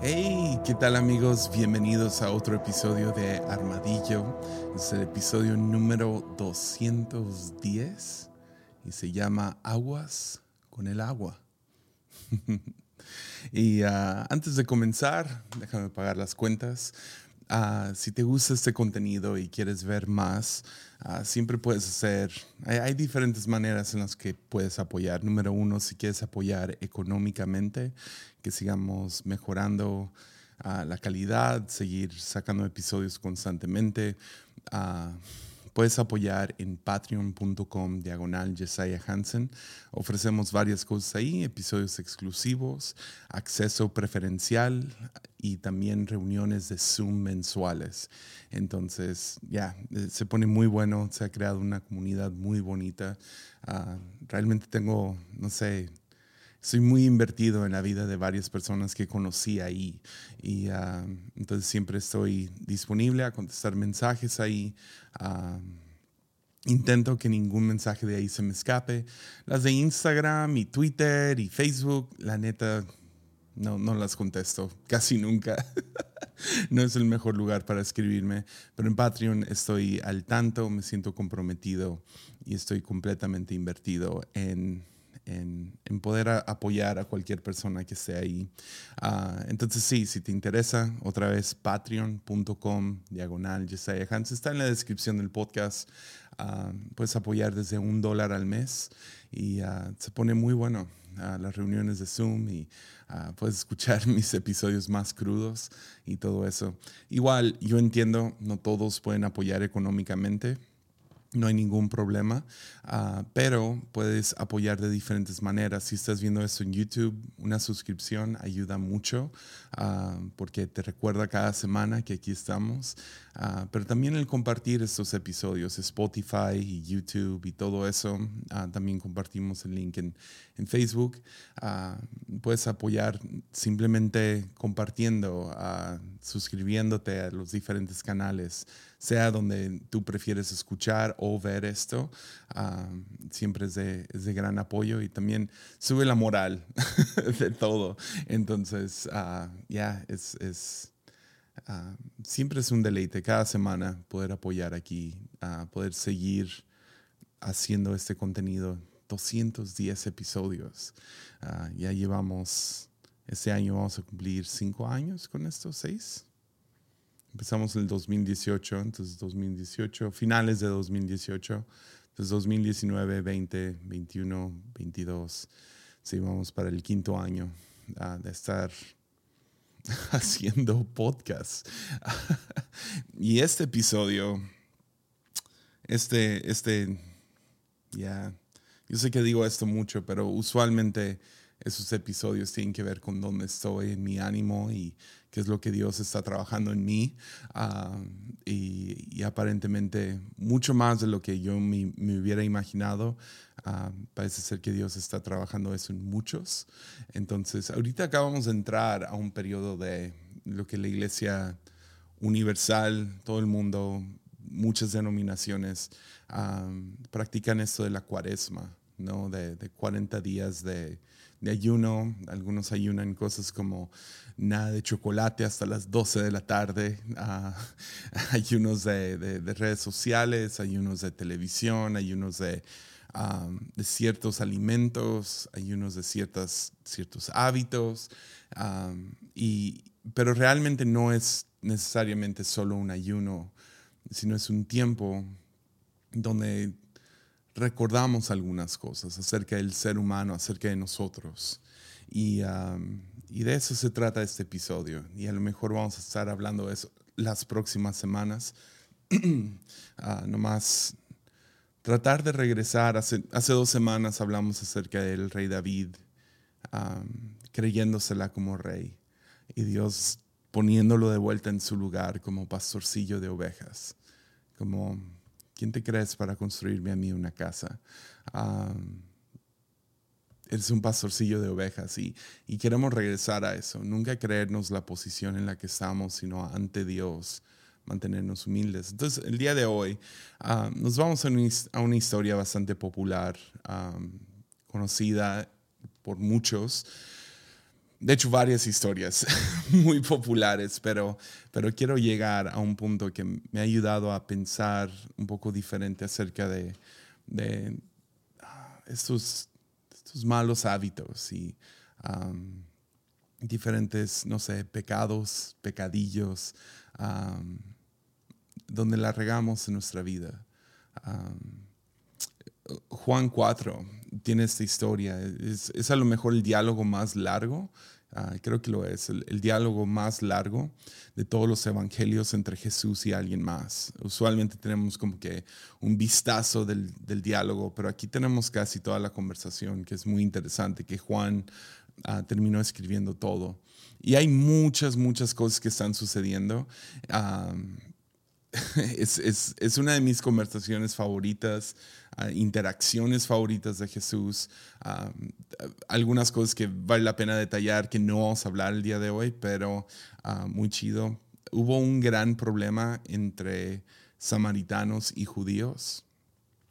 Hey, ¿qué tal amigos? Bienvenidos a otro episodio de Armadillo. Es el episodio número 210 y se llama Aguas con el agua. y ah, antes de comenzar, déjame pagar las cuentas. Ah, si te gusta este contenido y quieres ver más, ah, siempre puedes hacer, hay, diferentes maneras en las que puedes apoyar. Número uno, si quieres apoyar económicamente, que sigamos mejorando ah, la calidad, seguir sacando episodios constantemente. Puedes apoyar en patreon.com diagonal Jesiah Hansen. Ofrecemos varias cosas ahí, episodios exclusivos, acceso preferencial y también reuniones de Zoom mensuales. Entonces, ya, eh, se pone muy bueno, se ha creado una comunidad muy bonita. Ah, realmente tengo, no sé, soy muy invertido en la vida de varias personas que conocí ahí. Y ah, entonces siempre estoy disponible a contestar mensajes ahí. Ah, intento que ningún mensaje de ahí se me escape. Las de Instagram y Twitter y Facebook, la neta, no, no las contesto casi nunca. no es el mejor lugar para escribirme, pero en Patreon estoy al tanto, me siento comprometido y estoy completamente invertido en en, poder apoyar a cualquier persona que esté ahí. Ah, entonces sí, si te interesa, otra vez patreon.com diagonal Jesiah Hans está en la descripción del podcast. Ah, puedes apoyar desde un dólar al mes y ah, se pone muy bueno las reuniones de Zoom y puedes escuchar mis episodios más crudos y todo eso. Igual, yo entiendo, no todos pueden apoyar económicamente no hay ningún problema, ah, pero puedes apoyar de diferentes maneras. Si estás viendo esto en YouTube, una suscripción ayuda mucho ah, porque te recuerda cada semana que aquí estamos, ah, pero también el compartir estos episodios, Spotify y YouTube y todo eso, también compartimos el link en, en Facebook. puedes apoyar simplemente compartiendo, suscribiéndote a los diferentes canales sea donde tú prefieres escuchar o ver esto, siempre es de, gran apoyo y también sube la moral de todo. Entonces, ya, es, ah, siempre es un deleite cada semana poder apoyar aquí, poder seguir haciendo este contenido. 210 episodios. ya llevamos, este año vamos a cumplir cinco años con estos seis. Empezamos en el 2018, entonces 2018, finales de 2018, entonces 2019, 20, 21, 22, sí, vamos para el quinto año de estar haciendo podcast. y este episodio, este, este, ya, yo sé que digo esto mucho, pero usualmente esos episodios tienen que ver con dónde estoy en mi ánimo y qué es lo que Dios está trabajando en mí. Ah, y, aparentemente mucho más de lo que yo me, hubiera imaginado. Ah, parece ser que Dios está trabajando eso en muchos. Entonces, ahorita acabamos de entrar a un periodo de lo que la iglesia universal, todo el mundo, muchas denominaciones ah, practican esto de la cuaresma, ¿no? de, de 40 días de de ayuno. Algunos ayunan cosas como nada de chocolate hasta las 12 de la tarde. Uh, ayunos de, redes sociales, ayunos de televisión, ayunos de, de ciertos alimentos, ayunos de ciertas, ciertos hábitos. y, pero realmente no es necesariamente solo un ayuno, sino es un tiempo donde recordamos algunas cosas acerca del ser humano, acerca de nosotros. Y, de eso se trata este episodio. Y a lo mejor vamos a estar hablando de eso las próximas semanas. uh, nomás tratar de regresar. Hace, hace, dos semanas hablamos acerca del rey David, creyéndosela como rey. Y Dios poniéndolo de vuelta en su lugar como pastorcillo de ovejas. Como ¿Quién te crees para construirme a mí una casa? eres un pastorcillo de ovejas y, y, queremos regresar a eso. Nunca creernos la posición en la que estamos, sino ante Dios, mantenernos humildes. Entonces, el día de hoy nos vamos a, una historia bastante popular, conocida por muchos, de hecho, varias historias muy populares, pero, pero quiero llegar a un punto que me ha ayudado a pensar un poco diferente acerca de, de ah, estos, estos, malos hábitos y diferentes, no sé, pecados, pecadillos, donde la regamos en nuestra vida. Juan 4 tiene esta historia. Es, a lo mejor el diálogo más largo, ah, creo que lo es, el, diálogo más largo de todos los evangelios entre Jesús y alguien más. Usualmente tenemos como que un vistazo del, diálogo, pero aquí tenemos casi toda la conversación, que es muy interesante, que Juan ah, terminó escribiendo todo. Y hay muchas, muchas cosas que están sucediendo. es, una de mis conversaciones favoritas, interacciones favoritas de Jesús. Algunas cosas que vale la pena detallar que no vamos a hablar el día de hoy, pero muy chido. Hubo un gran problema entre samaritanos y judíos.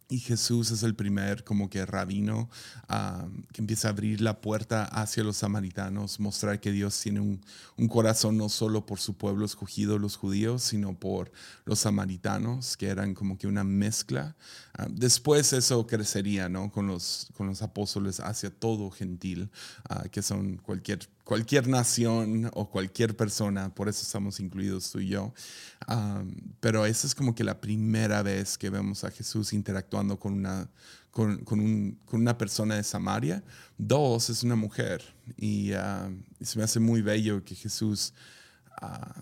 Y Jesús es el primer como que rabino ah, que empieza a abrir la puerta hacia los samaritanos, mostrar que Dios tiene un, un, corazón no solo por su pueblo escogido, los judíos, sino por los samaritanos, que eran como que una mezcla. Ah, después eso crecería ¿no? con, los, con los apóstoles hacia todo gentil, ah, que son cualquier cualquier nación o cualquier persona, por eso estamos incluidos tú y yo. pero esa es como que la primera vez que vemos a Jesús interactuando con una, con, una persona de Samaria. Dos, es una mujer. Y, se me hace muy bello que Jesús ah,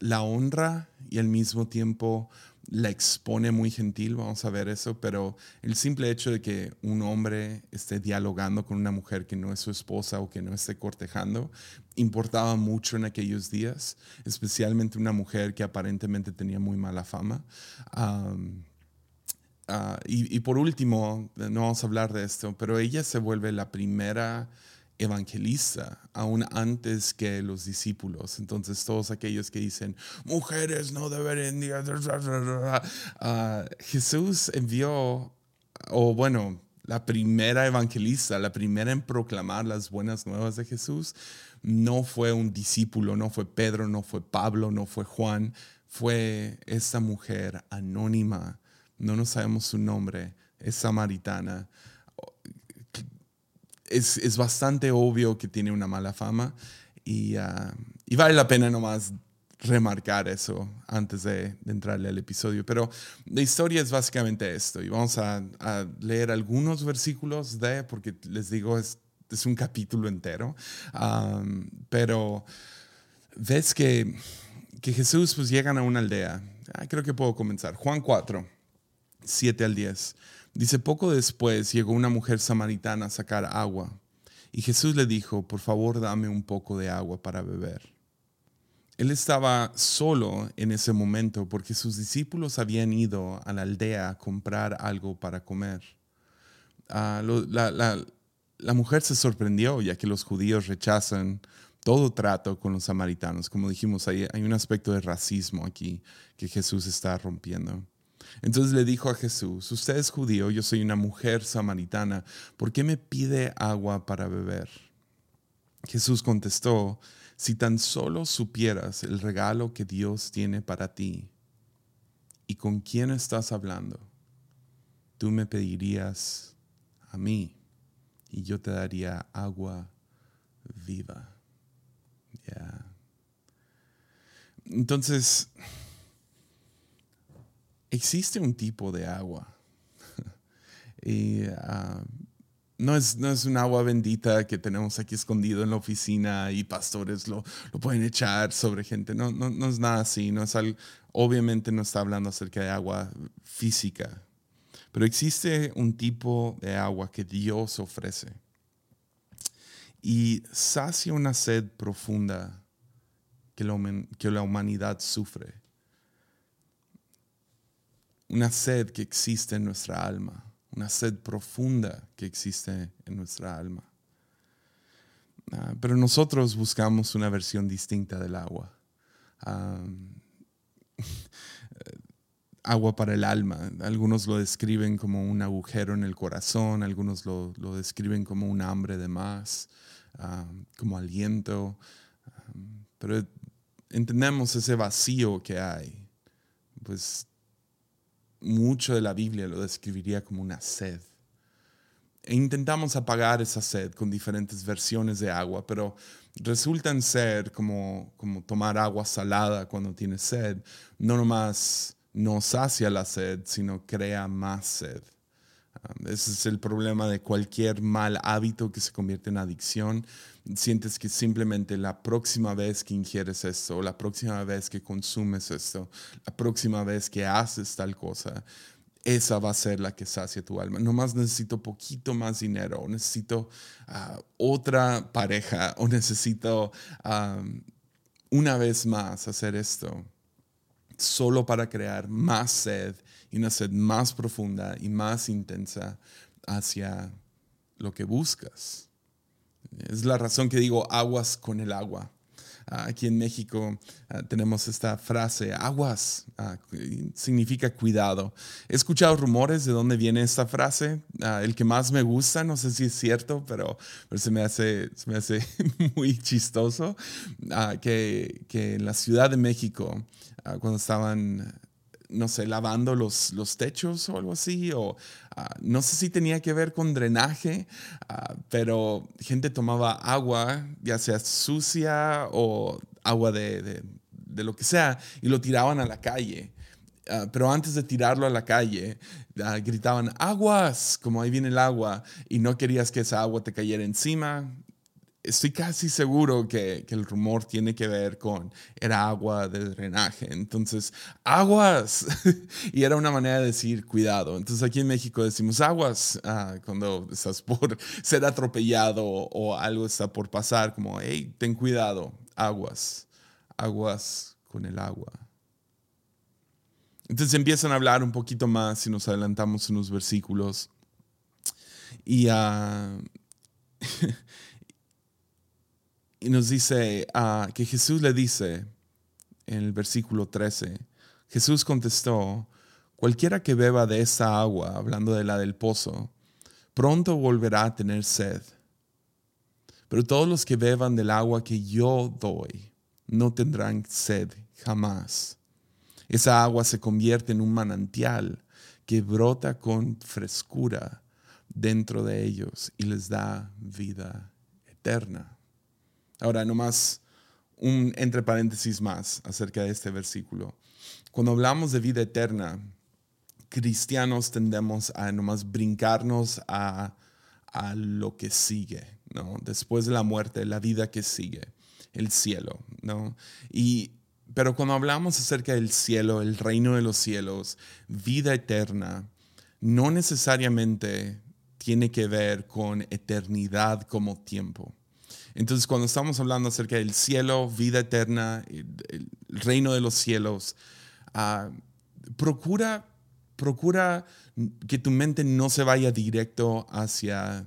la honra y al mismo tiempo la expone muy gentil, vamos a ver eso, pero el simple hecho de que un hombre esté dialogando con una mujer que no es su esposa o que no esté cortejando, importaba mucho en aquellos días, especialmente una mujer que aparentemente tenía muy mala fama. Ah, y, y, por último, no vamos a hablar de esto, pero ella se vuelve la primera evangelista aún antes que los discípulos. Entonces todos aquellos que dicen, mujeres no deberían... Uh, Jesús envió, o bueno, la primera evangelista, la primera en proclamar las buenas nuevas de Jesús, no fue un discípulo, no fue Pedro, no fue Pablo, no fue Juan, fue esta mujer anónima, no nos sabemos su nombre, es samaritana, es, bastante obvio que tiene una mala fama y, ah, y vale la pena nomás remarcar eso antes de, entrarle al episodio. Pero la historia es básicamente esto y vamos a, leer algunos versículos de, porque les digo, es, es un capítulo entero, pero ves que, que Jesús pues llegan a una aldea. Ah, creo que puedo comenzar. Juan 4, 7 al 10. Dice, poco después llegó una mujer samaritana a sacar agua, y Jesús le dijo, por favor dame un poco de agua para beber. Él estaba solo en ese momento porque sus discípulos habían ido a la aldea a comprar algo para comer. Ah, la, mujer se sorprendió ya que los judíos rechazan todo trato con los samaritanos. Como dijimos, hay un aspecto de racismo aquí que Jesús está rompiendo. Entonces le dijo a Jesús, usted es judío, yo soy una mujer samaritana, ¿por qué me pide agua para beber? Jesús contestó, si tan solo supieras el regalo que Dios tiene para ti y con quién estás hablando, tú me pedirías a mí y yo te daría agua viva. Entonces, existe un tipo de agua. y ah, no, es, no es un agua bendita que tenemos aquí escondido en la oficina y pastores lo, lo pueden echar sobre gente. No, no, no es nada así. No es algo, obviamente no está hablando acerca de agua física. Pero existe un tipo de agua que Dios ofrece. Y sacia una sed profunda que que la humanidad sufre una sed que existe en nuestra alma, una sed profunda que existe en nuestra alma. Ah, pero nosotros buscamos una versión distinta del agua. agua para el alma. Algunos lo describen como un agujero en el corazón, algunos lo, describen como un hambre de más. como aliento, pero entendemos ese vacío que hay. Pues mucho de la Biblia lo describiría como una sed. E intentamos apagar esa sed con diferentes versiones de agua, pero resultan ser como, como tomar agua salada cuando tienes sed. No nomás no sacia la sed, sino crea más sed. Ese es el problema de cualquier mal hábito que se convierte en adicción. Sientes que simplemente la próxima vez que ingieres esto, la próxima vez que consumes esto, la próxima vez que haces tal cosa, esa va a ser la que sacia tu alma. Nomás necesito poquito más dinero, o necesito ah, otra pareja, o necesito um, una vez más hacer esto, solo para crear más sed y una sed más profunda y más intensa hacia lo que buscas. Es la razón que digo aguas con el agua. Ah, aquí en México ah, tenemos esta frase, aguas, ah, significa cuidado. He escuchado rumores de dónde viene esta frase. el que más me gusta, no sé si es cierto, pero, pero se, me hace, se me hace muy chistoso, que, que en la Ciudad de México, cuando estaban no sé, lavando los, los techos o algo así, o ah, no sé si tenía que ver con drenaje, ah, pero gente tomaba agua, ya sea sucia o agua de, lo que sea, y lo tiraban a la calle. Pero antes de tirarlo a la calle, gritaban aguas, como ahí viene el agua, y no querías que esa agua te cayera encima, estoy casi seguro que, el rumor tiene que ver con, era agua de drenaje. Entonces, aguas. y era una manera de decir cuidado. Entonces, aquí en México decimos aguas ah, cuando estás por ser atropellado o algo está por pasar, como, hey, ten cuidado, aguas, aguas con el agua. Entonces empiezan a hablar un poquito más y nos adelantamos unos versículos. Y uh, Y nos dice ah, que Jesús le dice en el versículo 13, Jesús contestó, cualquiera que beba de esa agua, hablando de la del pozo, pronto volverá a tener sed. Pero todos los que beban del agua que yo doy, no tendrán sed jamás. Esa agua se convierte en un manantial que brota con frescura dentro de ellos y les da vida eterna. Ahora, nomás un entre paréntesis más acerca de este versículo. Cuando hablamos de vida eterna, cristianos tendemos a nomás brincarnos a, a lo que sigue, ¿no? Después de la muerte, la vida que sigue, el cielo, ¿no? Y, pero cuando hablamos acerca del cielo, el reino de los cielos, vida eterna, no necesariamente tiene que ver con eternidad como tiempo. Entonces, cuando estamos hablando acerca del cielo, vida eterna, el, reino de los cielos, ah, procura, procura que tu mente no se vaya directo hacia,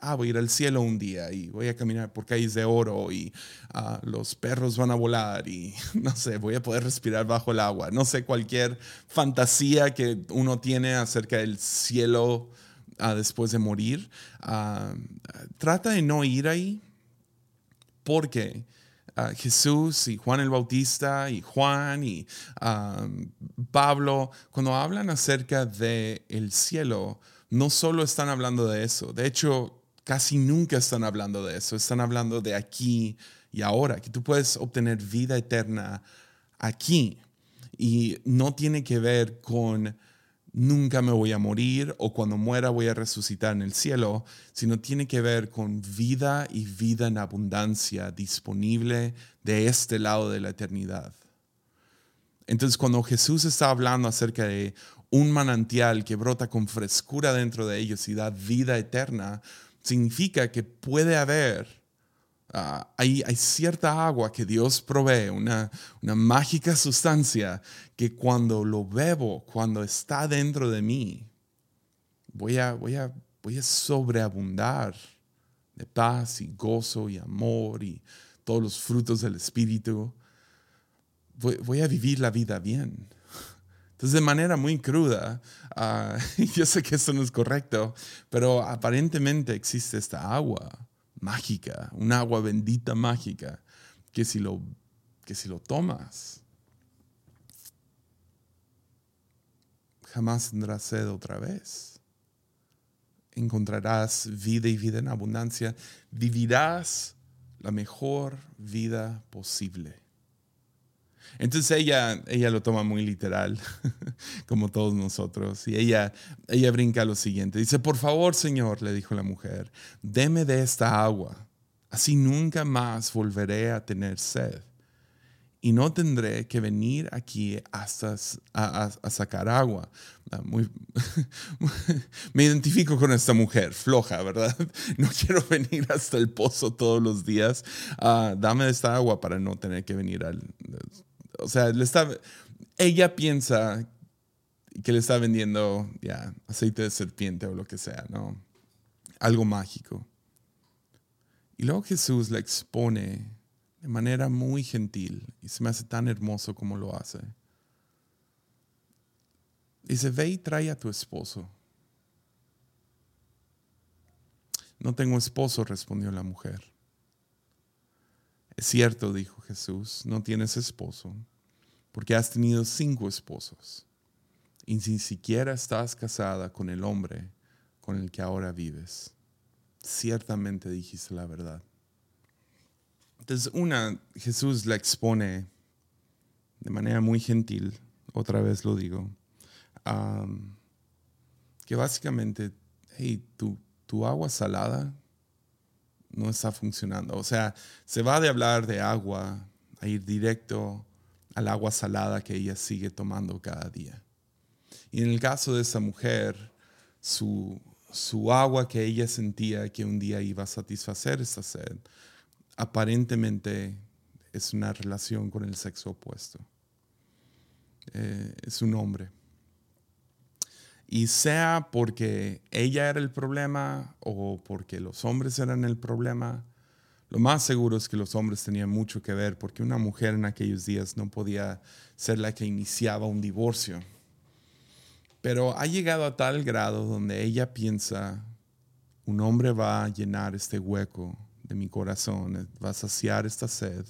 ah, voy a ir al cielo un día y voy a caminar por calles de oro y ah, los perros van a volar y no sé, voy a poder respirar bajo el agua. No sé, cualquier fantasía que uno tiene acerca del cielo ah, después de morir. trata de no ir ahí porque ah, Jesús y Juan el Bautista y Juan y Pablo, cuando hablan acerca del el cielo, no solo están hablando de eso, de hecho, casi nunca están hablando de eso, están hablando de aquí y ahora, que tú puedes obtener vida eterna aquí. Y no tiene que ver con nunca me voy a morir o cuando muera voy a resucitar en el cielo, sino tiene que ver con vida y vida en abundancia disponible de este lado de la eternidad. Entonces cuando Jesús está hablando acerca de un manantial que brota con frescura dentro de ellos y da vida eterna, significa que puede haber Ah, hay, cierta agua que Dios provee, una, mágica sustancia que cuando lo bebo, cuando está dentro de mí, voy a, voy sobreabundar de paz y gozo y amor y todos los frutos del Espíritu. Voy, a vivir la vida bien. Entonces, de manera muy cruda, uh, yo sé que eso no es correcto, pero aparentemente existe esta agua mágica, un agua bendita mágica, que si lo, que si lo tomas, jamás tendrás sed otra vez. Encontrarás vida y vida en abundancia. Vivirás la mejor vida posible. Entonces ella, ella lo toma muy literal, como todos nosotros, y ella, ella brinca lo siguiente. Dice, por favor, Señor, le dijo la mujer, deme de esta agua, así nunca más volveré a tener sed y no tendré que venir aquí hasta a, sacar agua. Ah, muy, me identifico con esta mujer, floja, ¿verdad? No quiero venir hasta el pozo todos los días. Uh, dame esta agua para no tener que venir al... O sea, le está, ella piensa que le está vendiendo ya aceite de serpiente o lo que sea, ¿no? Algo mágico. Y luego Jesús le expone de manera muy gentil y se me hace tan hermoso como lo hace. Dice, ve y trae a tu esposo. No tengo esposo, respondió la mujer. Cierto, dijo Jesús, no tienes esposo, porque has tenido cinco esposos, y ni siquiera estás casada con el hombre con el que ahora vives. Ciertamente dijiste la verdad. Entonces, una, Jesús la expone de manera muy gentil, otra vez lo digo, que básicamente, hey, tu, tu agua salada no está funcionando. O sea, se va de hablar de agua a ir directo al agua salada que ella sigue tomando cada día. Y en el caso de esa mujer, su, su agua que ella sentía que un día iba a satisfacer esa sed, aparentemente es una relación con el sexo opuesto. Eh, es un hombre. Y sea porque ella era el problema o porque los hombres eran el problema, lo más seguro es que los hombres tenían mucho que ver porque una mujer en aquellos días no podía ser la que iniciaba un divorcio. Pero ha llegado a tal grado donde ella piensa, un hombre va a llenar este hueco de mi corazón, va a saciar esta sed,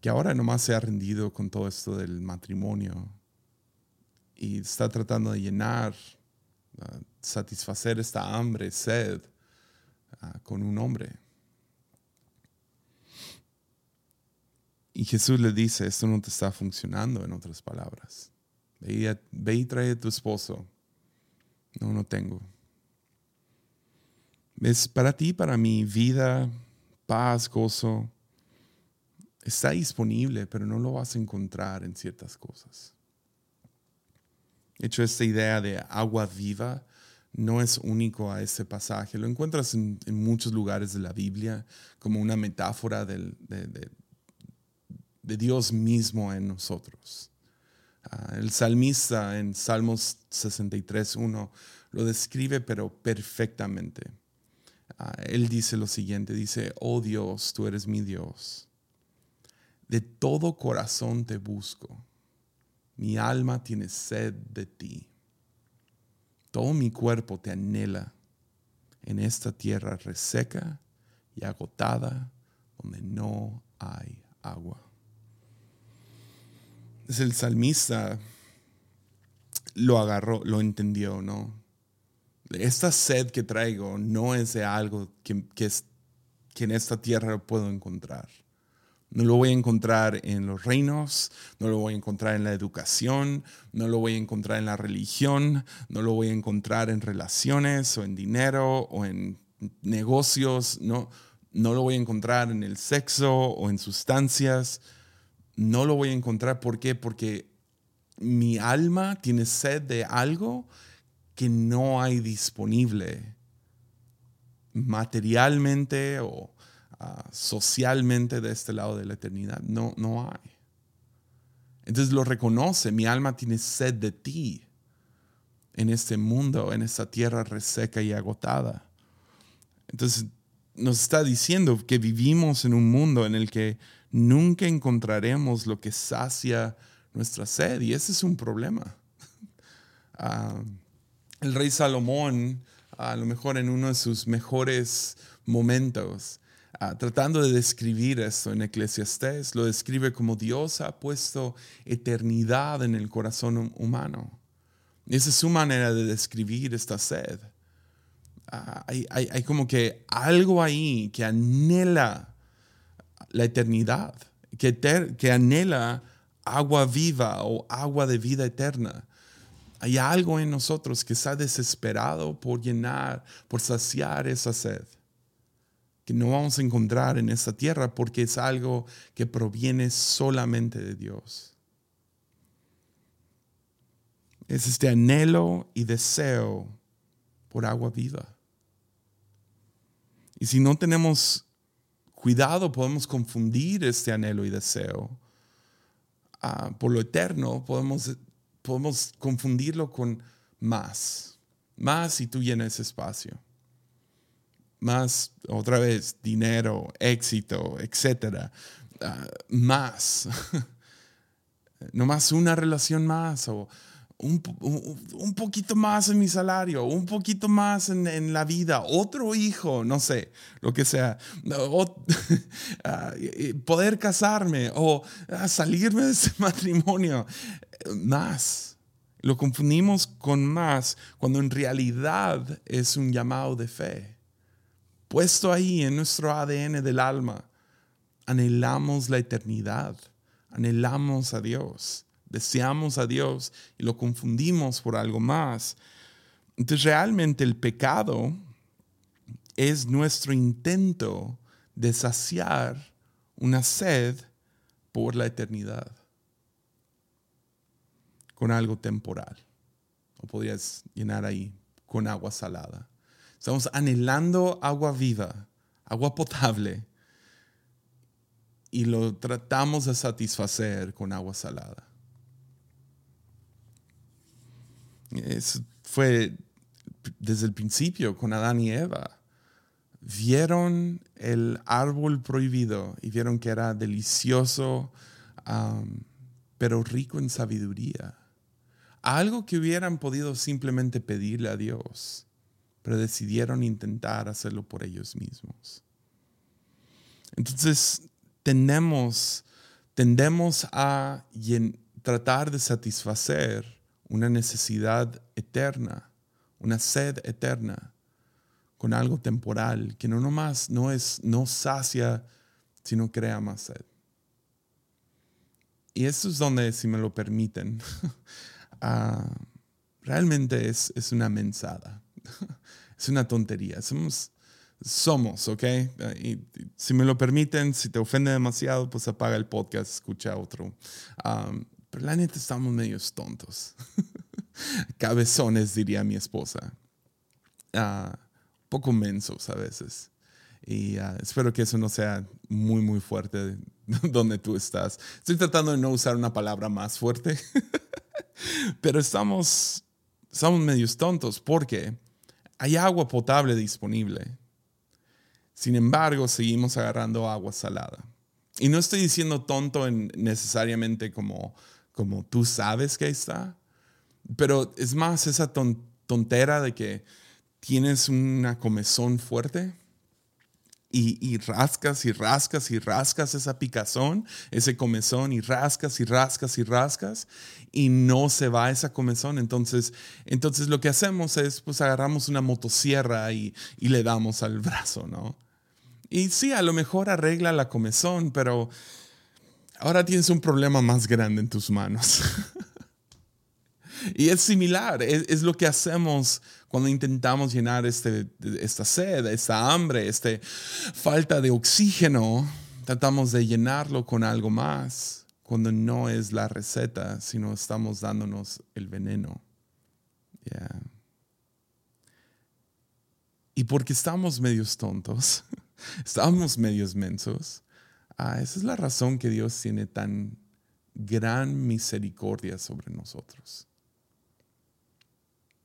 que ahora nomás se ha rendido con todo esto del matrimonio y está tratando de llenar, ah, satisfacer esta hambre, sed ah, con un hombre. Y Jesús le dice, esto no te está funcionando, en otras palabras. Ve y trae a tu esposo. No, no tengo. Es para ti, para mi vida, paz, gozo. Está disponible, pero no lo vas a encontrar en ciertas cosas. De hecho, esta idea de agua viva no es único a ese pasaje. Lo encuentras en, muchos lugares de la Biblia como una metáfora de, Dios mismo en nosotros. Ah, el salmista en Salmos 63.1 lo describe pero perfectamente. Ah, él dice lo siguiente, dice, oh Dios, tú eres mi Dios. De todo corazón te busco. Mi alma tiene sed de ti. Todo mi cuerpo te anhela en esta tierra reseca y agotada donde no hay agua. Es el salmista lo agarró, lo entendió, ¿no? esta sed que traigo no es de algo que, que en esta tierra puedo encontrar. No lo voy a encontrar en los reinos, no lo voy a encontrar en la educación, no lo voy a encontrar en la religión, no lo voy a encontrar en relaciones o en dinero o en negocios, no, no lo voy a encontrar en el sexo o en sustancias. No lo voy a encontrar. ¿Por qué? Porque mi alma tiene sed de algo que no hay disponible materialmente o ah, socialmente de este lado de la eternidad. No, no hay. Entonces lo reconoce, mi alma tiene sed de ti en este mundo, en esta tierra reseca y agotada. Entonces nos está diciendo que vivimos en un mundo en el que nunca encontraremos lo que sacia nuestra sed y ese es un problema. Ah, el rey Salomón a lo mejor en uno de sus mejores momentos, ah, tratando de describir esto en Eclesiastés, lo describe como Dios ha puesto eternidad en el corazón humano. Esa es su manera de describir esta sed. Ah, hay, hay, como que algo ahí que anhela la eternidad, que, que anhela agua viva o agua de vida eterna. Hay algo en nosotros que está desesperado por llenar, por saciar esa sed, que no vamos a encontrar en esta tierra porque es algo que proviene solamente de Dios. Es este anhelo y deseo por agua viva. Y si no tenemos cuidado, podemos confundir este anhelo y deseo ah, por lo eterno, podemos, podemos confundirlo con más. Más si tú llenas espacio. Más, otra vez, dinero, éxito, etc. Ah, más. no más una relación más o un, poquito más en mi salario, un poquito más en, la vida, otro hijo, no sé, lo que sea, ah, poder casarme o ah, salirme de ese matrimonio, más. Lo confundimos con más cuando en realidad es un llamado de fe. Puesto ahí en nuestro ADN del alma, anhelamos la eternidad, anhelamos a Dios deseamos a Dios y lo confundimos por algo más. Entonces realmente el pecado es nuestro intento de saciar una sed por la eternidad con algo temporal. O podrías llenar ahí con agua salada. Estamos anhelando agua viva, agua potable, y lo tratamos de satisfacer con agua salada. fue desde el principio con Adán y Eva. Vieron el árbol prohibido y vieron que era delicioso, pero rico en sabiduría. Algo que hubieran podido simplemente pedirle a Dios, pero decidieron intentar hacerlo por ellos mismos. Entonces, tendemos, tendemos a tratar de satisfacer una necesidad eterna, una sed eterna con algo temporal que no nomás no es no sacia, sino crea más sed. Y eso es donde, si me lo permiten, ah, realmente es, es, una mensada, es una tontería. Somos, somos, ¿ok? Y, si me lo permiten, si te ofende demasiado, pues apaga el podcast, escucha otro. Ah, pero la neta estamos medios tontos. Cabezones, diría mi esposa. Uh, poco mensos a veces. Y ah, espero que eso no sea muy, muy fuerte donde tú estás. Estoy tratando de no usar una palabra más fuerte. Pero estamos, estamos medios tontos porque hay agua potable disponible. Sin embargo, seguimos agarrando agua salada. Y no estoy diciendo tonto en necesariamente como como tú sabes que está. Pero es más esa tontera de que tienes una comezón fuerte y, rascas y rascas y rascas esa picazón, ese comezón y rascas y rascas y rascas y no se va esa comezón. Entonces, entonces lo que hacemos es pues agarramos una motosierra y, y le damos al brazo, ¿no? Y sí, a lo mejor arregla la comezón, pero ahora tienes un problema más grande en tus manos. y es similar, es, lo que hacemos cuando intentamos llenar este, esta sed, esta hambre, esta falta de oxígeno. Tratamos de llenarlo con algo más, cuando no es la receta, sino estamos dándonos el veneno. Y porque estamos medios tontos, estamos medios mensos, Ah, esa es la razón que Dios tiene tan gran misericordia sobre nosotros.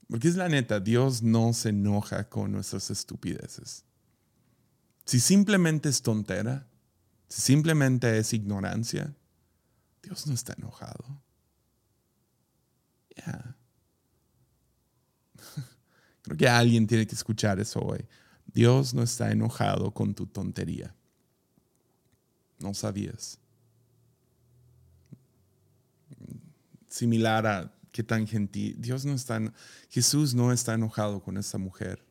Porque es la neta, Dios no se enoja con nuestras estupideces. Si simplemente es tontera, si simplemente es ignorancia, Dios no está enojado. Creo porque alguien tiene que escuchar eso hoy. Dios no está enojado con tu tontería. No sabías. Similar a qué tan gentil. Dios no está, Jesús no está enojado con esta mujer.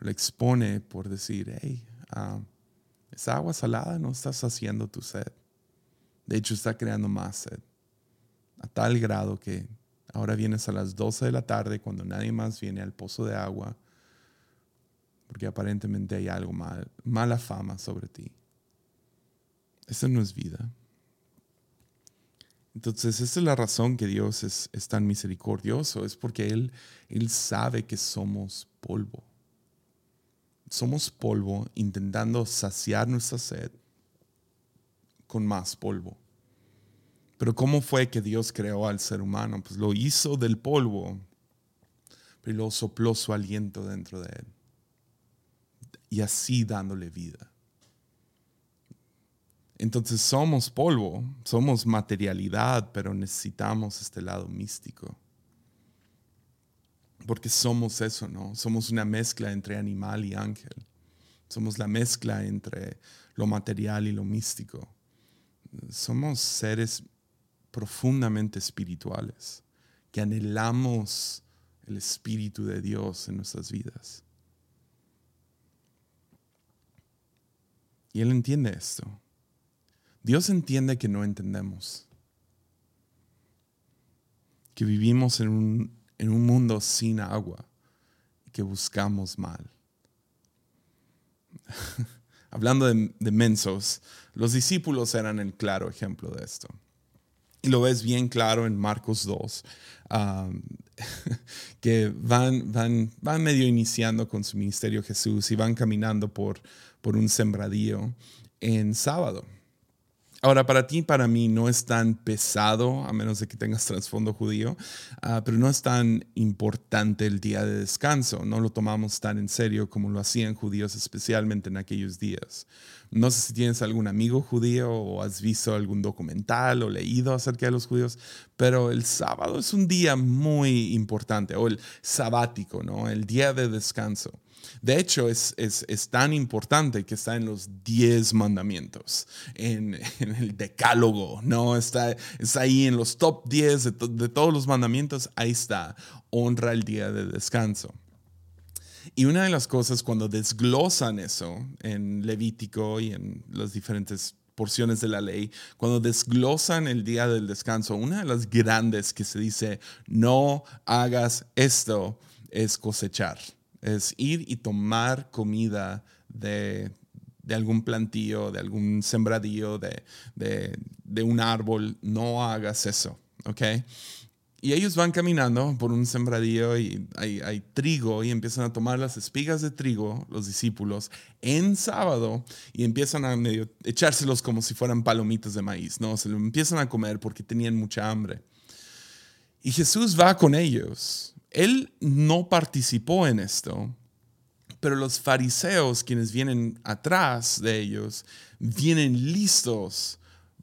Le expone por decir, hey, uh, esa agua salada no está saciando tu sed. De hecho, está creando más sed. A tal grado que ahora vienes a las 12 de la tarde cuando nadie más viene al pozo de agua, porque aparentemente hay algo mal, mala fama sobre ti. Esa no es vida. Entonces, esa es la razón que Dios es, es, tan misericordioso, es porque Él, Él sabe que somos polvo. Somos polvo intentando saciar nuestra sed con más polvo. Pero ¿cómo fue que Dios creó al ser humano? Pues lo hizo del polvo, pero lo sopló su aliento dentro de él. Y así dándole vida. Entonces somos polvo, somos materialidad, pero necesitamos este lado místico. Porque somos eso, ¿no? Somos una mezcla entre animal y ángel. Somos la mezcla entre lo material y lo místico somos seres profundamente espirituales, que anhelamos el Espíritu de Dios en nuestras vidas. Y Él entiende esto. Dios entiende que no entendemos, que vivimos en un, en un mundo sin agua que buscamos mal. hablando de, mensos, los discípulos eran el claro ejemplo de esto. Y lo ves bien claro en Marcos 2, que van, van, van medio iniciando con su ministerio Jesús y van caminando por, por un sembradío en sábado. Ahora, para ti, para mí, no es tan pesado, a menos de que tengas trasfondo judío, ah, pero no es tan importante el día de descanso. No lo tomamos tan en serio como lo hacían judíos, especialmente en aquellos días. No sé si tienes algún amigo judío o has visto algún documental o leído acerca de los judíos, pero el sábado es un día muy importante, o el sabático, ¿no? El día de descanso. De hecho, es, es, tan importante que está en los diez mandamientos, en, el decálogo, ¿no? Está, está ahí en los top 10 de, de todos los mandamientos, ahí está, honra el día de descanso. Y una de las cosas cuando desglosan eso en Levítico y en las diferentes porciones de la ley, cuando desglosan el día del descanso, una de las grandes que se dice, no hagas esto, es cosechar es ir y tomar comida de, algún plantío, de algún sembradío, de, un árbol, no hagas eso, ¿ok? Y ellos van caminando por un sembradío y hay, trigo y empiezan a tomar las espigas de trigo, los discípulos, en sábado y empiezan a medio echárselos como si fueran palomitas de maíz, ¿no? Se lo empiezan a comer porque tenían mucha hambre. Y Jesús va con ellos él no participó en esto, pero los fariseos, quienes vienen atrás de ellos, vienen listos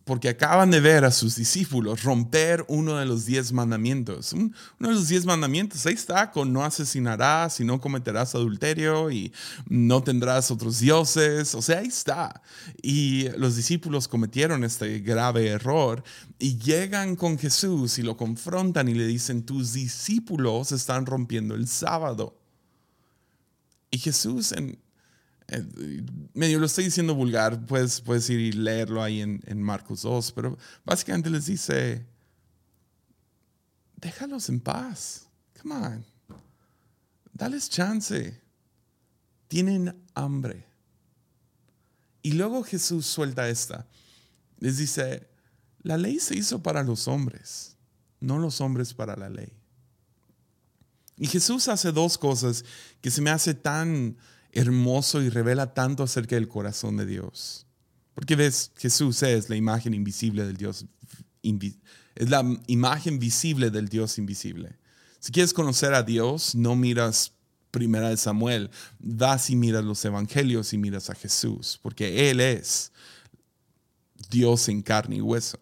porque acaban de ver a sus discípulos romper uno de los diez mandamientos. uno de los diez mandamientos, ahí está, con no asesinarás y no cometerás adulterio y no tendrás otros dioses. O sea, ahí está. Y los discípulos cometieron este grave error y llegan con Jesús y lo confrontan y le dicen, tus discípulos están rompiendo el sábado. Y Jesús en, eh, medio lo estoy diciendo vulgar, puedes, puedes ir y leerlo ahí en, en Marcos 2, pero básicamente les dice, déjalos en paz, come on, dales chance, tienen hambre. Y luego Jesús suelta esta, les dice, la ley se hizo para los hombres, no los hombres para la ley. Y Jesús hace dos cosas que se me hace tan hermoso y revela tanto acerca del corazón de Dios. Porque ves, Jesús es la imagen invisible del Dios, es la imagen visible del Dios invisible. Si quieres conocer a Dios, no miras primera de Samuel, vas y miras los evangelios y miras a Jesús, porque Él es Dios en carne y hueso.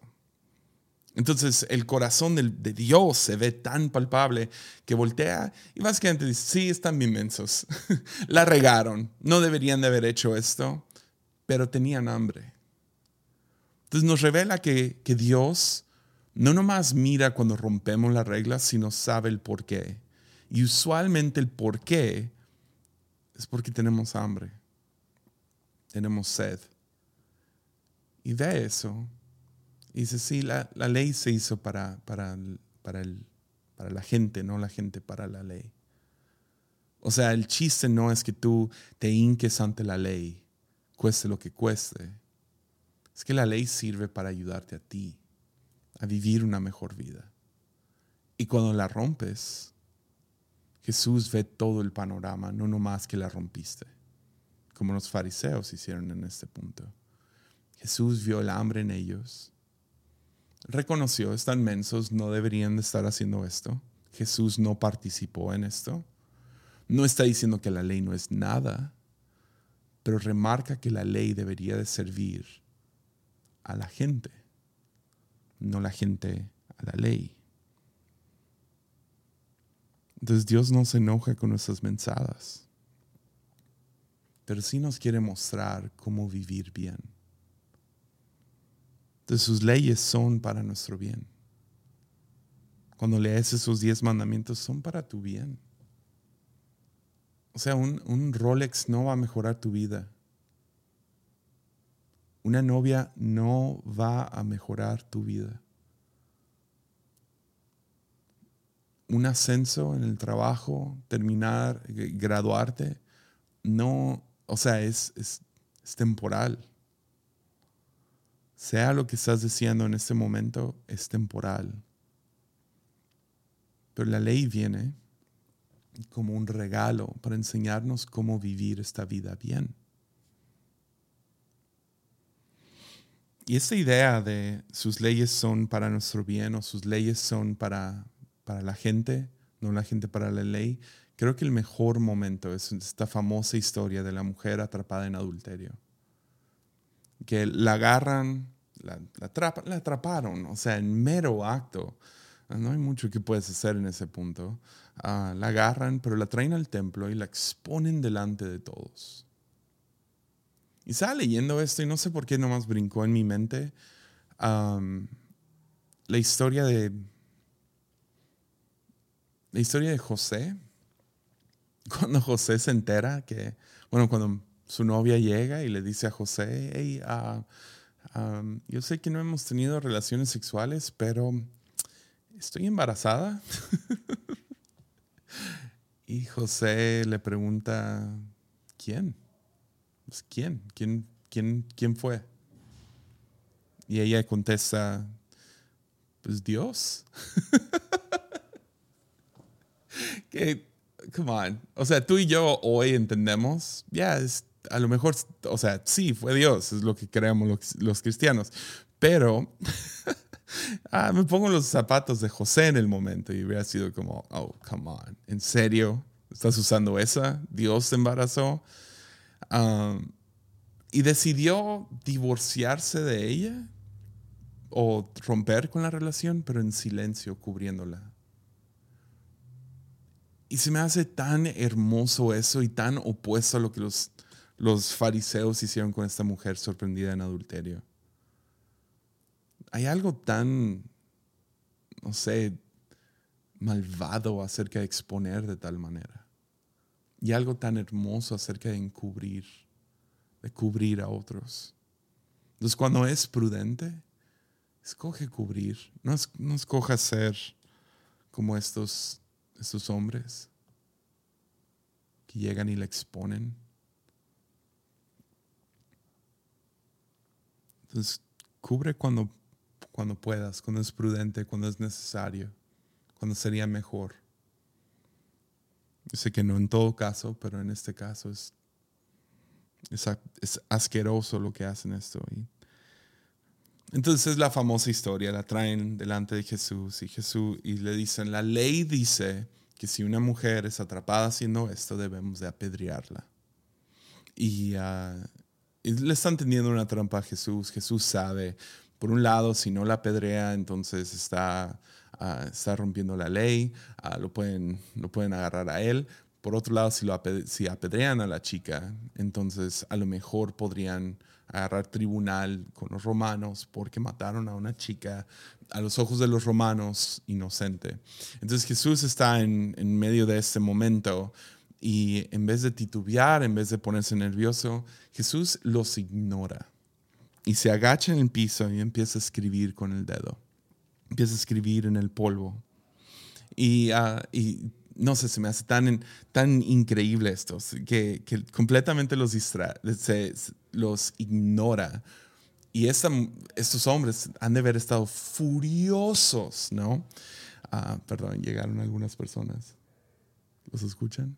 Entonces el corazón de Dios se ve tan palpable que voltea y básicamente dice, sí, están inmensos, la regaron, no deberían de haber hecho esto, pero tenían hambre. Entonces nos revela que, que Dios no nomás mira cuando rompemos las reglas, sino sabe el por qué. Y usualmente el por qué es porque tenemos hambre, tenemos sed. Y ve eso y dice, sí, la, ley se hizo para, para, para, el, para la gente, no la gente para la ley. O sea, el chiste no es que tú te hinques ante la ley, cueste lo que cueste. Es que la ley sirve para ayudarte a ti a vivir una mejor vida. Y cuando la rompes, Jesús ve todo el panorama, no nomás que la rompiste, como los fariseos hicieron en este punto. Jesús vio el hambre en ellos reconoció, están mensos, no deberían de estar haciendo esto. Jesús no participó en esto. No está diciendo que la ley no es nada, pero remarca que la ley debería de servir a la gente, no la gente a la ley. Entonces Dios no se enoja con nuestras mensadas, pero sí nos quiere mostrar cómo vivir bien. Entonces sus leyes son para nuestro bien. Cuando lees esos diez mandamientos son para tu bien. O sea, un, un Rolex no va a mejorar tu vida. Una novia no va a mejorar tu vida. Un ascenso en el trabajo, terminar, graduarte, no, o sea, es, es, es temporal sea lo que estás diciendo en este momento, es temporal. Pero la ley viene como un regalo para enseñarnos cómo vivir esta vida bien. Y esta idea de sus leyes son para nuestro bien o sus leyes son para, para la gente, no la gente para la ley, creo que el mejor momento es esta famosa historia de la mujer atrapada en adulterio. Que la agarran, la, la, atraparon, o sea, en mero acto. No hay mucho que puedes hacer en ese punto. Ah, la agarran, pero la traen al templo y la exponen delante de todos. Y estaba leyendo esto y no sé por qué nomás brincó en mi mente la historia de la historia de José. Cuando José se entera que, bueno, cuando su novia llega y le dice a José, hey, uh, yo sé que no hemos tenido relaciones sexuales, pero estoy embarazada. y José le pregunta, ¿quién? Pues, ¿Quién? ¿Quién, quién, quién fue? Y ella contesta, pues Dios. que, come on. O sea, tú y yo hoy entendemos, ya, es a lo mejor, o sea, sí, fue Dios, es lo que creemos los, cristianos, pero ah, me pongo los zapatos de José en el momento y hubiera sido como, oh, come on, ¿en serio? ¿Estás usando esa? ¿Dios se embarazó? y decidió divorciarse de ella o romper con la relación, pero en silencio, cubriéndola. Y se me hace tan hermoso eso y tan opuesto a lo que los los fariseos hicieron con esta mujer sorprendida en adulterio. Hay algo tan, no sé, malvado acerca de exponer de tal manera. Y algo tan hermoso acerca de encubrir, de cubrir a otros. Entonces cuando es prudente, escoge cubrir, no, no escoja ser como estos, estos hombres que llegan y le exponen Entonces, cubre cuando, cuando puedas, cuando es prudente, cuando es necesario, cuando sería mejor. Yo sé que no en todo caso, pero en este caso es, es, asqueroso lo que hacen esto. Y, entonces es la famosa historia, la traen delante de Jesús y Jesús y le dicen, la ley dice que si una mujer es atrapada haciendo esto debemos de apedrearla. Y, uh, le están teniendo una trampa a Jesús. Jesús sabe por un lado, si no la apedrea, entonces está, ah, está rompiendo la ley, ah, lo, pueden, lo pueden agarrar a él. Por otro lado, si, lo si apedrean a la chica, entonces a lo mejor podrían agarrar tribunal con los romanos porque mataron a una chica a los ojos de los romanos inocente. Entonces Jesús está en, en medio de este momento y en vez de titubear, en vez de ponerse nervioso, Jesús los ignora y se agacha en el piso y empieza a escribir con el dedo. Empieza a escribir en el polvo. Y, uh, y no sé, se me hace tan, tan increíble esto, que, que completamente los, distra se, los ignora. Y esta, estos hombres han de haber estado furiosos, ¿no? Uh, perdón, llegaron algunas personas. ¿Los escuchan?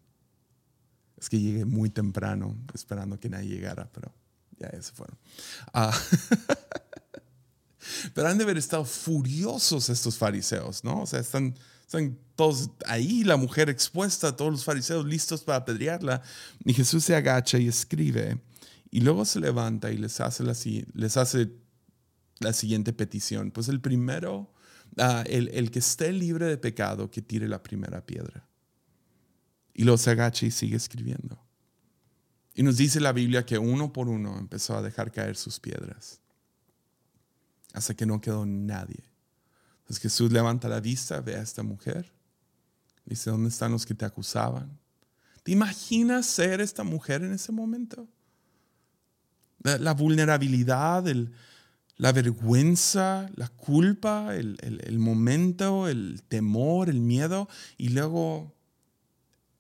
Es que llegué muy temprano esperando que nadie llegara, pero ya, se fueron. Uh, pero han de haber estado furiosos estos fariseos, ¿no? O sea, están, están todos ahí, la mujer expuesta, todos los fariseos listos para apedrearla. Y Jesús se agacha y escribe. Y luego se levanta y les hace la, les hace la siguiente petición. Pues el primero, el, el que esté libre de pecado, que tire la primera piedra. Y luego se agacha y sigue escribiendo. Y nos dice la Biblia que uno por uno empezó a dejar caer sus piedras. Hasta que no quedó nadie. Entonces Jesús levanta la vista, ve a esta mujer. Dice, ¿dónde están los que te acusaban? ¿Te imaginas ser esta mujer en ese momento? La, vulnerabilidad, la vergüenza, la culpa, el, el momento, el temor, el miedo. Y luego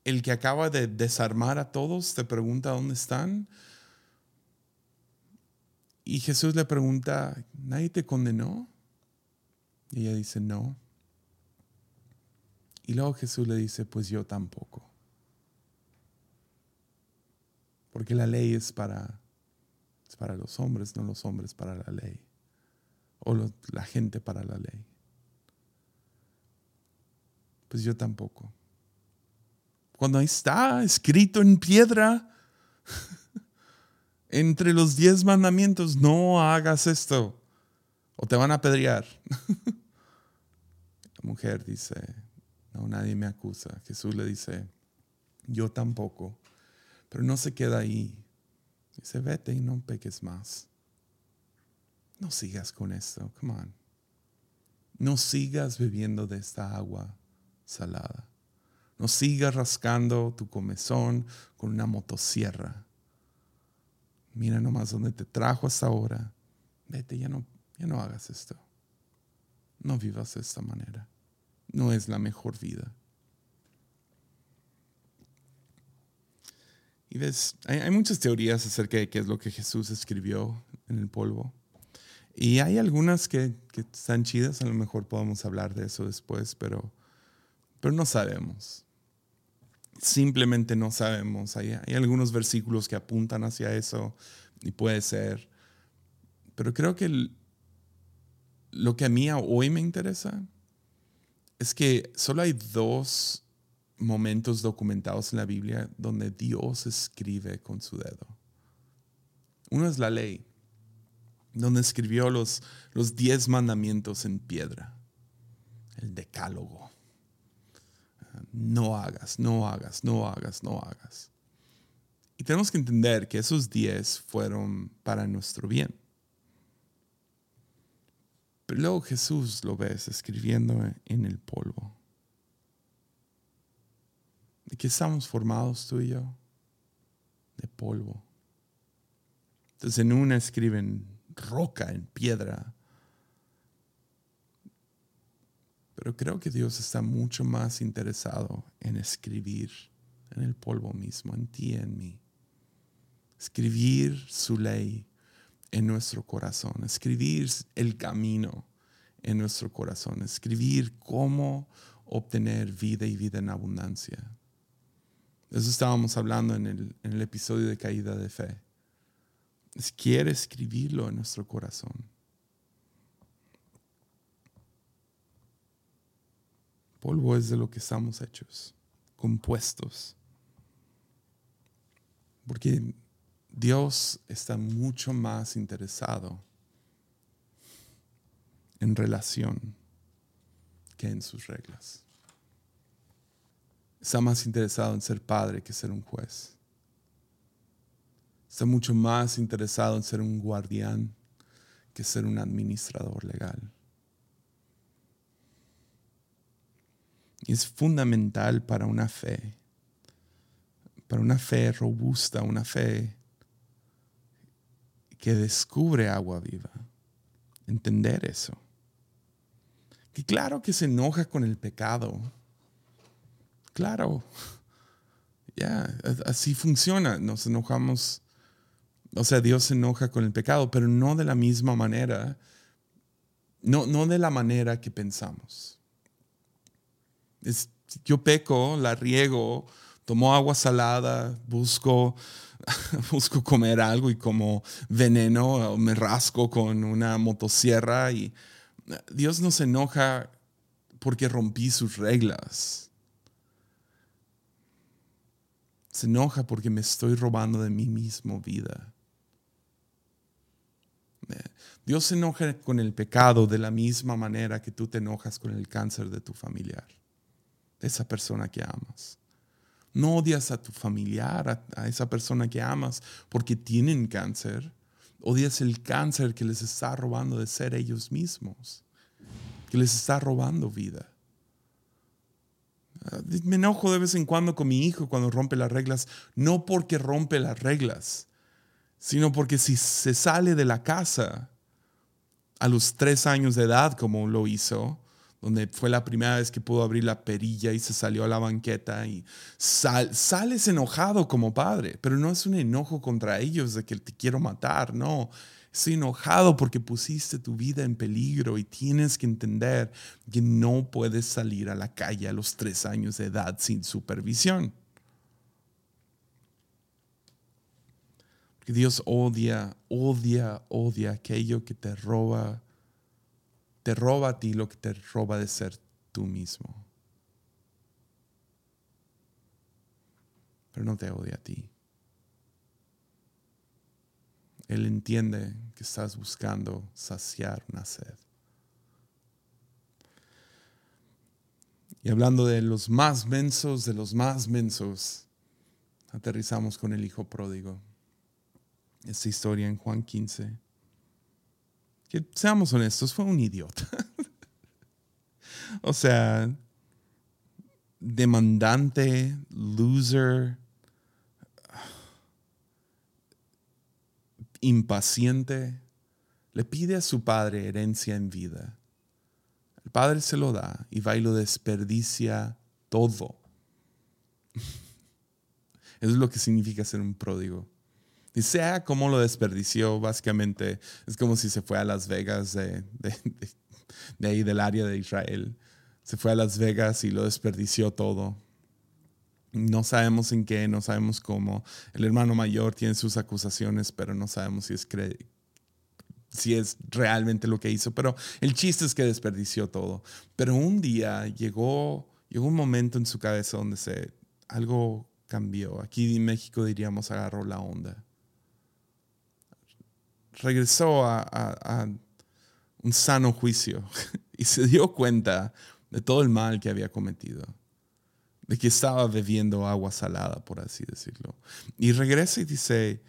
el que acaba de desarmar a todos te pregunta dónde están. Y Jesús le pregunta, ¿nadie te condenó? Y ella dice, no. Y luego Jesús le dice, pues yo tampoco. Porque la ley es para, es para los hombres, no los hombres para la ley. O la gente para la ley. Pues yo tampoco. Cuando está escrito en piedra, entre los diez mandamientos, no hagas esto o te van a apedrear. La mujer dice, no, nadie me acusa. Jesús le dice, yo tampoco. Pero no se queda ahí. Dice, vete y no peques más. No sigas con esto, come on. No sigas bebiendo de esta agua salada. No sigas rascando tu comezón con una motosierra. Mira nomás dónde te trajo hasta ahora. Vete, ya no, ya no hagas esto. No vivas de esta manera. No es la mejor vida. Y ves, hay, muchas teorías acerca de qué es lo que Jesús escribió en el polvo. Y hay algunas que, que están chidas, a lo mejor podemos hablar de eso después, pero, pero no sabemos simplemente no sabemos. Hay, hay, algunos versículos que apuntan hacia eso y puede ser. Pero creo que lo que a mí hoy me interesa es que solo hay dos momentos documentados en la Biblia donde Dios escribe con su dedo. Uno es la ley, donde escribió los, los diez mandamientos en piedra, el decálogo no hagas, no hagas, no hagas, no hagas. Y tenemos que entender que esos diez fueron para nuestro bien. Pero luego Jesús lo ves escribiendo en el polvo. ¿De qué estamos formados tú y yo? De polvo. Entonces en una escriben roca, en piedra, Pero creo que Dios está mucho más interesado en escribir en el polvo mismo, en ti en mí. Escribir su ley en nuestro corazón, escribir el camino en nuestro corazón, escribir cómo obtener vida y vida en abundancia. eso estábamos hablando en el, en el episodio de caída de fe. quiere escribirlo en nuestro corazón. Polvo es de lo que estamos hechos, compuestos. Porque Dios está mucho más interesado en relación que en sus reglas. Está más interesado en ser padre que ser un juez. Está mucho más interesado en ser un guardián que ser un administrador legal. Es fundamental para una fe, para una fe robusta, una fe que descubre agua viva, entender eso. Que claro que se enoja con el pecado. Claro. Ya, así funciona. Nos enojamos. O sea, Dios se enoja con el pecado, pero no de la misma manera. No, no de la manera que pensamos yo peco, la riego, tomo agua salada, busco, busco comer algo y como veneno, me rasco con una motosierra y Dios no se enoja porque rompí sus reglas. Se enoja porque me estoy robando de mí mismo vida. Dios se enoja con el pecado de la misma manera que tú te enojas con el cáncer de tu familiar esa persona que amas. No odias a tu familiar, a, esa persona que amas porque tienen cáncer. Odias el cáncer que les está robando de ser ellos mismos, que les está robando vida. Ah, me enojo de vez en cuando con mi hijo cuando rompe las reglas, no porque rompe las reglas, sino porque si se sale de la casa a los tres años de edad como lo hizo, donde fue la primera vez que pudo abrir la perilla y se salió a la banqueta y sales enojado como padre, pero no es un enojo contra ellos de que te quiero matar, no. Estoy enojado porque pusiste tu vida en peligro y tienes que entender que no puedes salir a la calle a los tres años de edad sin supervisión. Porque Dios odia, odia, odia aquello que te roba te roba a ti lo que te roba de ser tú mismo. Pero no te odia a ti. Él entiende que estás buscando saciar una sed. Y hablando de los más mensos, de los más mensos, aterrizamos con el hijo pródigo. Esta historia en Juan 15 que seamos honestos, fue un idiota. o sea, demandante, loser, impaciente, le pide a su padre herencia en vida. El padre se lo da y va y lo desperdicia todo. Eso es lo que significa ser un pródigo. Y sea como lo desperdició, básicamente es como si se fue a Las Vegas de, de, ahí del área de Israel. Se fue a Las Vegas y lo desperdició todo. No sabemos en qué, no sabemos cómo. El hermano mayor tiene sus acusaciones, pero no sabemos si es, si es realmente lo que hizo. Pero el chiste es que desperdició todo. Pero un día llegó, llegó un momento en su cabeza donde se, algo cambió. Aquí en México diríamos agarró la onda regresó a, un sano juicio y se dio cuenta de todo el mal que había cometido, de que estaba bebiendo agua salada, por así decirlo. Y regresa y dice,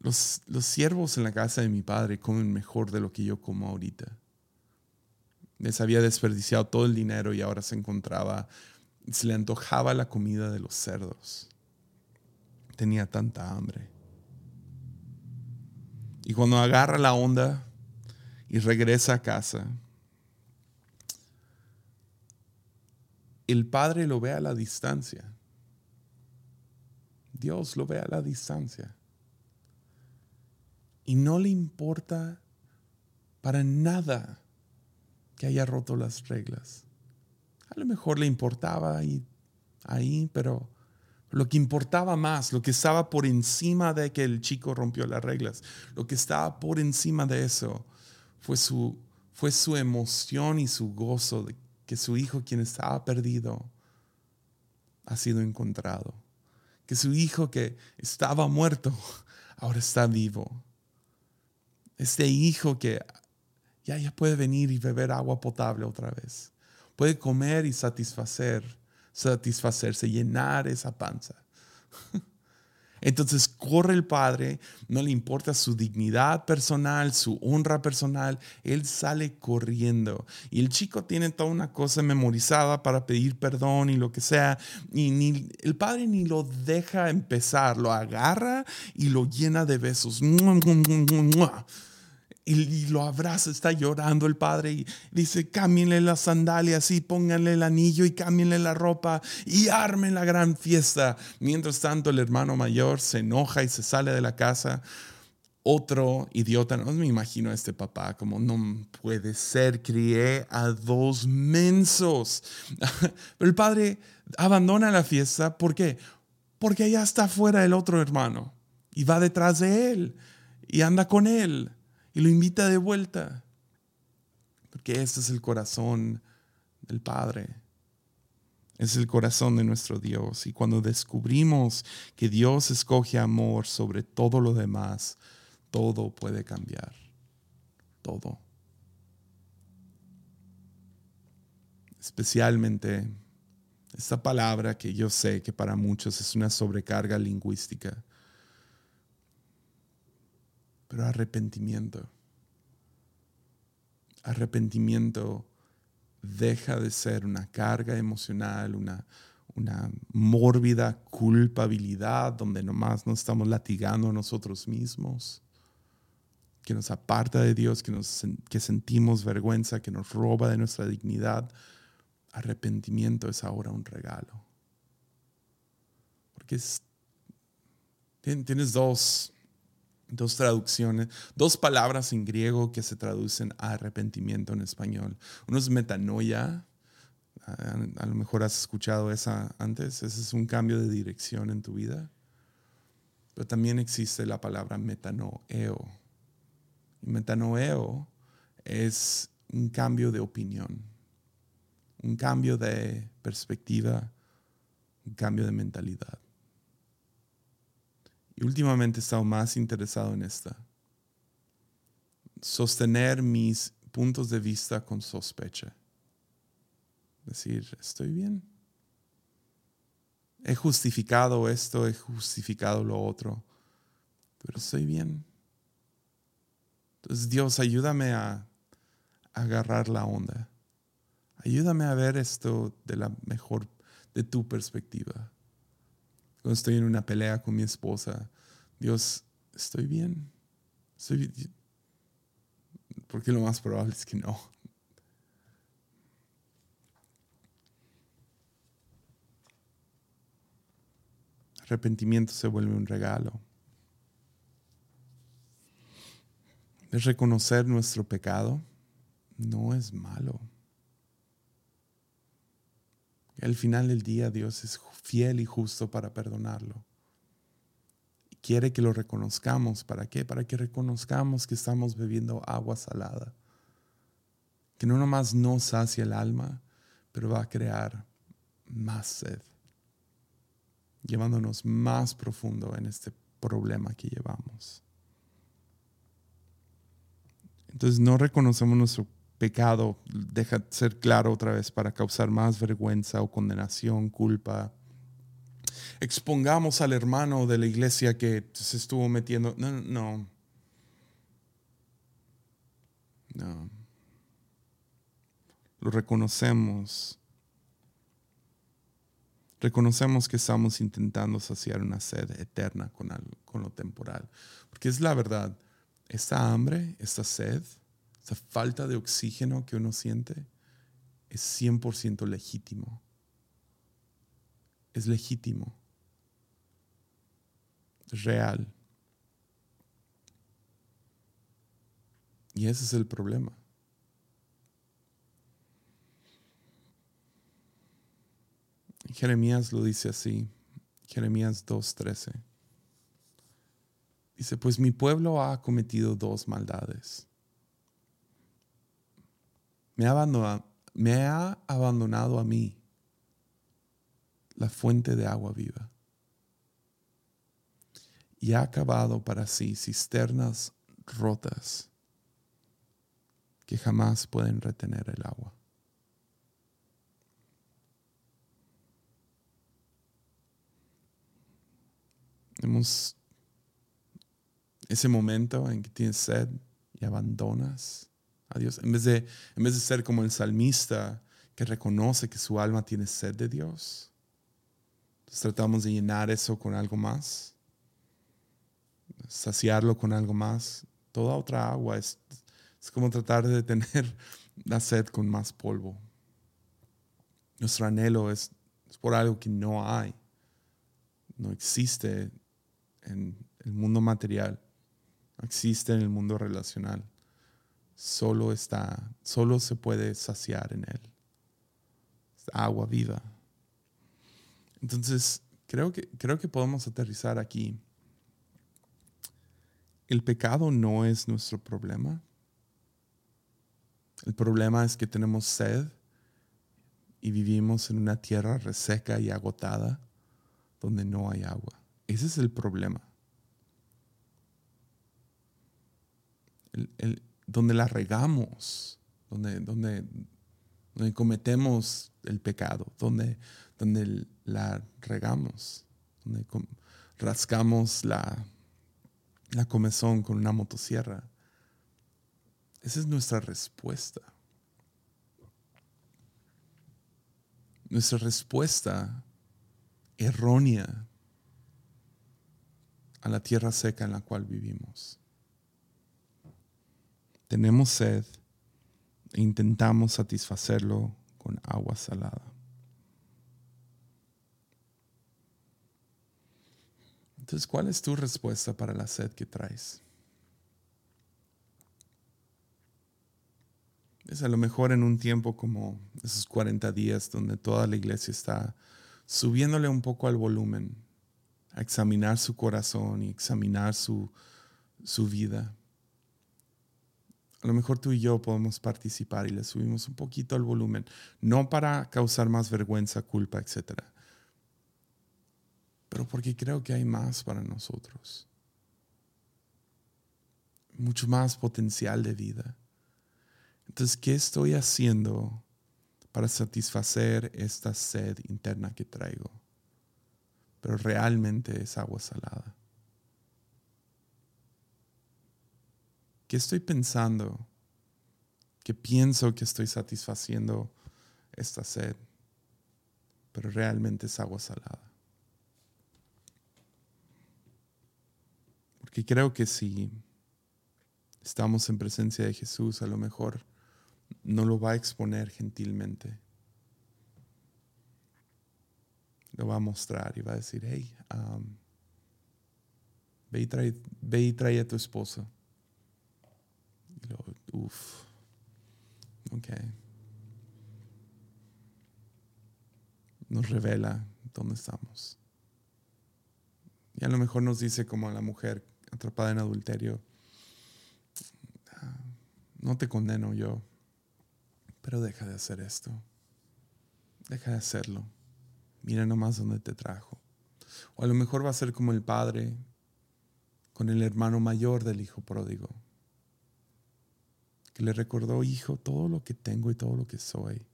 los, los siervos en la casa de mi padre comen mejor de lo que yo como ahorita. Les había desperdiciado todo el dinero y ahora se encontraba, se le antojaba la comida de los cerdos. Tenía tanta hambre. Y cuando agarra la onda y regresa a casa, el Padre lo ve a la distancia. Dios lo ve a la distancia. Y no le importa para nada que haya roto las reglas. A lo mejor le importaba ahí, ahí pero lo que importaba más, lo que estaba por encima de que el chico rompió las reglas, lo que estaba por encima de eso fue su, fue su emoción y su gozo de que su hijo, quien estaba perdido, ha sido encontrado. Que su hijo que estaba muerto, ahora está vivo. Este hijo que ya, ya puede venir y beber agua potable otra vez. Puede comer y satisfacer, satisfacerse, llenar esa panza. Entonces corre el padre, no le importa su dignidad personal, su honra personal, él sale corriendo. Y el chico tiene toda una cosa memorizada para pedir perdón y lo que sea. Y ni, el padre ni lo deja empezar, lo agarra y lo llena de besos y, lo abraza, está llorando el padre y dice, cámbienle las sandalias y pónganle el anillo y cámbienle la ropa y armen la gran fiesta. Mientras tanto el hermano mayor se enoja y se sale de la casa. Otro idiota, no me imagino a este papá como no puede ser, crié a dos mensos. Pero el padre abandona la fiesta, ¿por qué? Porque allá está fuera el otro hermano y va detrás de él y anda con él y lo invita de vuelta. Porque ese es el corazón del Padre. Es el corazón de nuestro Dios. Y cuando descubrimos que Dios escoge amor sobre todo lo demás, todo puede cambiar. Todo. Especialmente esta palabra que yo sé que para muchos es una sobrecarga lingüística pero arrepentimiento. Arrepentimiento deja de ser una carga emocional, una, una mórbida culpabilidad donde nomás nos estamos latigando a nosotros mismos, que nos aparta de Dios, que, nos, que sentimos vergüenza, que nos roba de nuestra dignidad. Arrepentimiento es ahora un regalo. Porque tienes dos dos traducciones, dos palabras en griego que se traducen a arrepentimiento en español. Uno es metanoia, a, lo mejor has escuchado esa antes, ese es un cambio de dirección en tu vida. Pero también existe la palabra metanoeo. Y metanoeo es un cambio de opinión, un cambio de perspectiva, un cambio de mentalidad. Y últimamente he estado más interesado en esta. Sostener mis puntos de vista con sospecha. Decir, estoy bien. He justificado esto, he justificado lo otro, pero estoy bien. Entonces, Dios, ayúdame a agarrar la onda. Ayúdame a ver esto de la mejor, de tu perspectiva cuando estoy en una pelea con mi esposa, Dios, estoy bien. Estoy Porque lo más probable es que no. Arrepentimiento se vuelve un regalo. Es reconocer nuestro pecado no es malo. Al final del día Dios es fiel y justo para perdonarlo. quiere que lo reconozcamos. ¿Para qué? Para que reconozcamos que estamos bebiendo agua salada. Que no nomás nos sacia el alma, pero va a crear más sed. Llevándonos más profundo en este problema que llevamos. Entonces no reconocemos nuestro pecado deja ser claro otra vez para causar más vergüenza o condenación, culpa. Expongamos al hermano de la iglesia que se estuvo metiendo. No, no. No. Lo reconocemos. Reconocemos que estamos intentando saciar una sed eterna con, con lo temporal. Porque es la verdad. Esta hambre, esta sed, esa falta de oxígeno que uno siente es 100% legítimo. Es legítimo. Es real. Y ese es el problema. Jeremías lo dice así, Jeremías 2.13. Dice, pues mi pueblo ha cometido dos maldades me ha abandonado, me ha abandonado a mí la fuente de agua viva y ha acabado para sí cisternas rotas que jamás pueden retener el agua. Hemos ese momento en que tienes sed y abandonas a en vez de, en vez de ser como el salmista que reconoce que su alma tiene sed de Dios, tratamos de llenar eso con algo más, saciarlo con algo más. Toda otra agua es, es como tratar de tener la sed con más polvo. Nuestro anhelo es, es por algo que no hay, no existe en el mundo material, no existe en el mundo relacional. Solo está, solo se puede saciar en él. agua viva. Entonces, creo que, creo que podemos aterrizar aquí. El pecado no es nuestro problema. El problema es que tenemos sed y vivimos en una tierra reseca y agotada donde no hay agua. Ese es el problema. Donde la regamos, donde, donde, donde cometemos el pecado, donde, donde la regamos, donde rascamos la, la comezón con una motosierra. Esa es nuestra respuesta. Nuestra respuesta errónea a la tierra seca en la cual vivimos. Tenemos sed e intentamos satisfacerlo con agua salada. Entonces, ¿cuál es tu respuesta para la sed que traes? Es a lo mejor en un tiempo como esos 40 días donde toda la iglesia está subiéndole un poco al volumen, a examinar su corazón y examinar su, su vida. A lo mejor tú y yo podemos participar y le subimos un poquito al volumen, no para causar más vergüenza, culpa, etc. Pero porque creo que hay más para nosotros. Mucho más potencial de vida. Entonces, ¿qué estoy haciendo para satisfacer esta sed interna que traigo? Pero realmente es agua salada. ¿Qué estoy pensando? Que pienso que estoy satisfaciendo esta sed, pero realmente es agua salada. Porque creo que si estamos en presencia de Jesús, a lo mejor no lo va a exponer gentilmente. Lo va a mostrar y va a decir, hey, um, ve, y trae, ve y trae a tu esposa Uf. Ok. Nos revela dónde estamos. Y a lo mejor nos dice como a la mujer atrapada en adulterio, ah, no te condeno yo, pero deja de hacer esto. Deja de hacerlo. Mira nomás dónde te trajo. O a lo mejor va a ser como el padre con el hermano mayor del hijo pródigo que le recordó, hijo, todo lo que tengo y todo lo que soy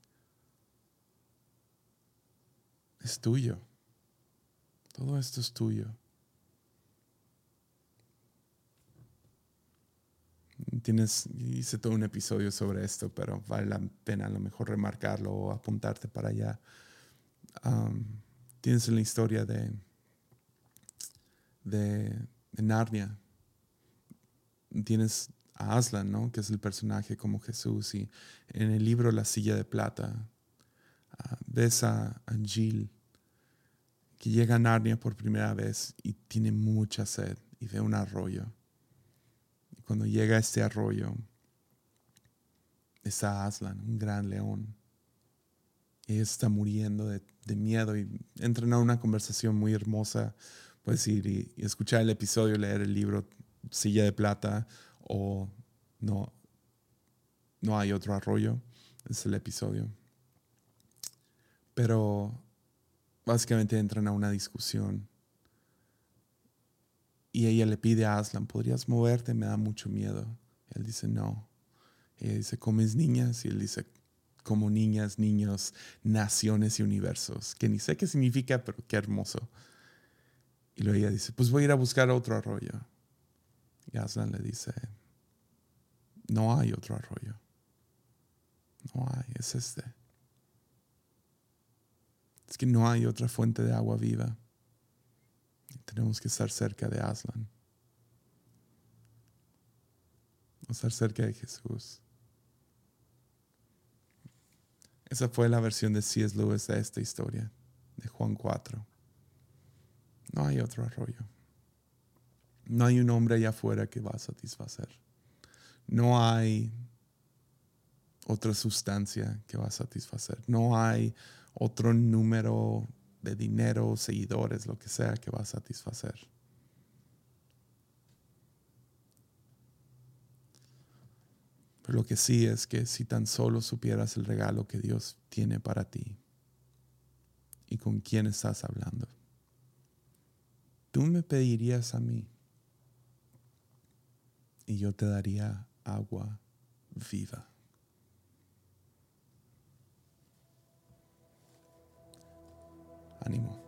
es tuyo. Todo esto es tuyo. Tienes, hice todo un episodio sobre esto, pero vale la pena a lo mejor remarcarlo o apuntarte para allá. tienes la historia de, de, de Narnia. Tienes Aslan, ¿no? que es el personaje como Jesús. Y en el libro La silla de plata uh, ves a que llega a Narnia por primera vez y tiene mucha sed y ve un arroyo. Y cuando llega a este arroyo, está Aslan, un gran león. Y está muriendo de, miedo y entran a una conversación muy hermosa. Puedes ir y escuchar el episodio, leer el libro Silla de Plata o no, no hay otro arroyo. Es el episodio. Pero básicamente entran a una discusión. Y ella le pide a Aslan, ¿podrías moverte? Me da mucho miedo. Él dice, no. ella dice, ¿comes niñas? Y él dice, como niñas, niños, naciones y universos, que ni sé qué significa, pero qué hermoso. Y luego ella dice, pues voy a ir a buscar otro arroyo. Y Aslan le dice, no hay otro arroyo. No hay, es este. Es que no hay otra fuente de agua viva. tenemos que estar cerca de Aslan. Estar cerca de Jesús. Esa fue la versión de C.S. Lewis de esta historia, de Juan 4. No hay otro arroyo. No hay un hombre allá afuera que va a satisfacer. No hay otra sustancia que va a satisfacer. No hay otro número de dinero, seguidores, lo que sea que va a satisfacer. Pero lo que sí es que si tan solo supieras el regalo que Dios tiene para ti y con quién estás hablando, tú me pedirías a mí y yo te daría agua viva. Ánimo.